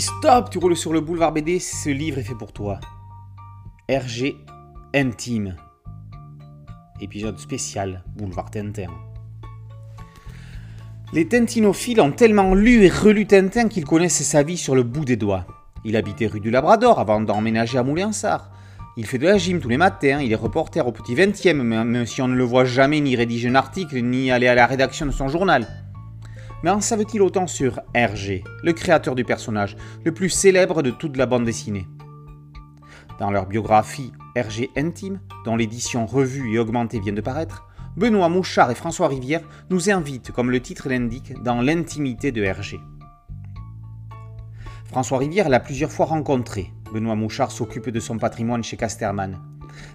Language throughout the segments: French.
Stop, tu roules sur le boulevard BD, ce livre est fait pour toi. RG Intime. Épisode spécial Boulevard Tintin. Les tintinophiles ont tellement lu et relu Tintin qu'ils connaissent sa vie sur le bout des doigts. Il habitait rue du Labrador avant d'emménager à Moulinsart. Il fait de la gym tous les matins, il est reporter au petit 20e, même si on ne le voit jamais ni rédiger un article, ni aller à la rédaction de son journal. Mais en savent-ils autant sur Hergé, le créateur du personnage, le plus célèbre de toute la bande dessinée? Dans leur biographie Hergé Intime, dont l'édition revue et augmentée vient de paraître, Benoît Mouchard et François Rivière nous invitent, comme le titre l'indique, dans l'intimité de Hergé. François Rivière l'a plusieurs fois rencontré. Benoît Mouchard s'occupe de son patrimoine chez Casterman.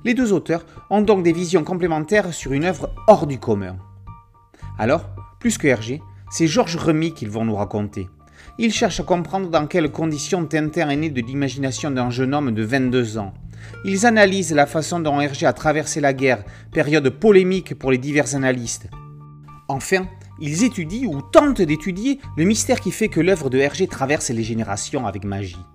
Les deux auteurs ont donc des visions complémentaires sur une œuvre hors du commun. Alors, plus que Hergé, c'est Georges Remy qu'ils vont nous raconter. Ils cherchent à comprendre dans quelles conditions Tintin est né de l'imagination d'un jeune homme de 22 ans. Ils analysent la façon dont Hergé a traversé la guerre, période polémique pour les divers analystes. Enfin, ils étudient ou tentent d'étudier le mystère qui fait que l'œuvre de Hergé traverse les générations avec magie.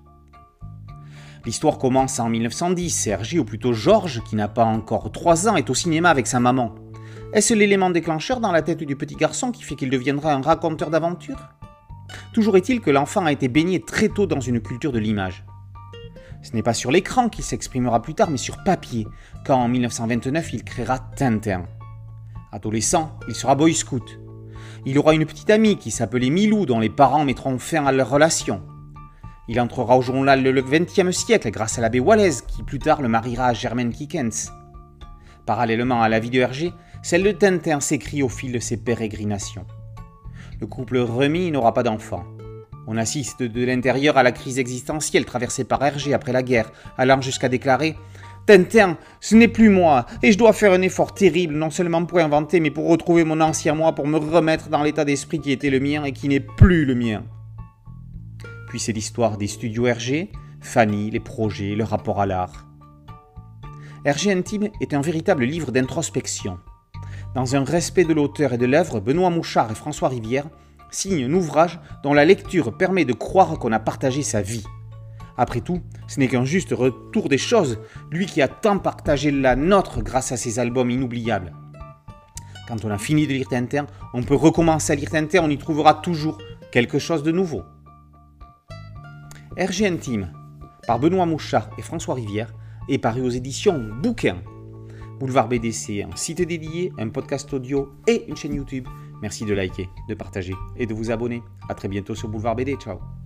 L'histoire commence en 1910. Hergé, ou plutôt Georges, qui n'a pas encore 3 ans, est au cinéma avec sa maman. Est-ce l'élément déclencheur dans la tête du petit garçon qui fait qu'il deviendra un raconteur d'aventures Toujours est-il que l'enfant a été baigné très tôt dans une culture de l'image. Ce n'est pas sur l'écran qu'il s'exprimera plus tard, mais sur papier, quand en 1929 il créera Tintin. Adolescent, il sera boy scout. Il aura une petite amie qui s'appelait Milou, dont les parents mettront fin à leur relation. Il entrera au journal le XXe siècle grâce à l'abbé Wallace, qui plus tard le mariera à Germaine Kickens. Parallèlement à la vie de Hergé, celle de Tintin s'écrit au fil de ses pérégrinations. Le couple Remy n'aura pas d'enfant. On assiste de l'intérieur à la crise existentielle traversée par Hergé après la guerre, allant jusqu'à déclarer Tintin, ce n'est plus moi, et je dois faire un effort terrible, non seulement pour inventer, mais pour retrouver mon ancien moi, pour me remettre dans l'état d'esprit qui était le mien et qui n'est plus le mien. Puis c'est l'histoire des studios Hergé, Fanny, les projets, le rapport à l'art. Hergé Intime est un véritable livre d'introspection. Dans un respect de l'auteur et de l'œuvre, Benoît Mouchard et François Rivière signent un ouvrage dont la lecture permet de croire qu'on a partagé sa vie. Après tout, ce n'est qu'un juste retour des choses, lui qui a tant partagé la nôtre grâce à ses albums inoubliables. Quand on a fini de lire Tintin, on peut recommencer à lire Tintin, on y trouvera toujours quelque chose de nouveau. RG Intime, par Benoît Mouchard et François Rivière, est paru aux éditions Bouquin. Boulevard BDC, un site dédié, un podcast audio et une chaîne YouTube. Merci de liker, de partager et de vous abonner. A très bientôt sur Boulevard BD. Ciao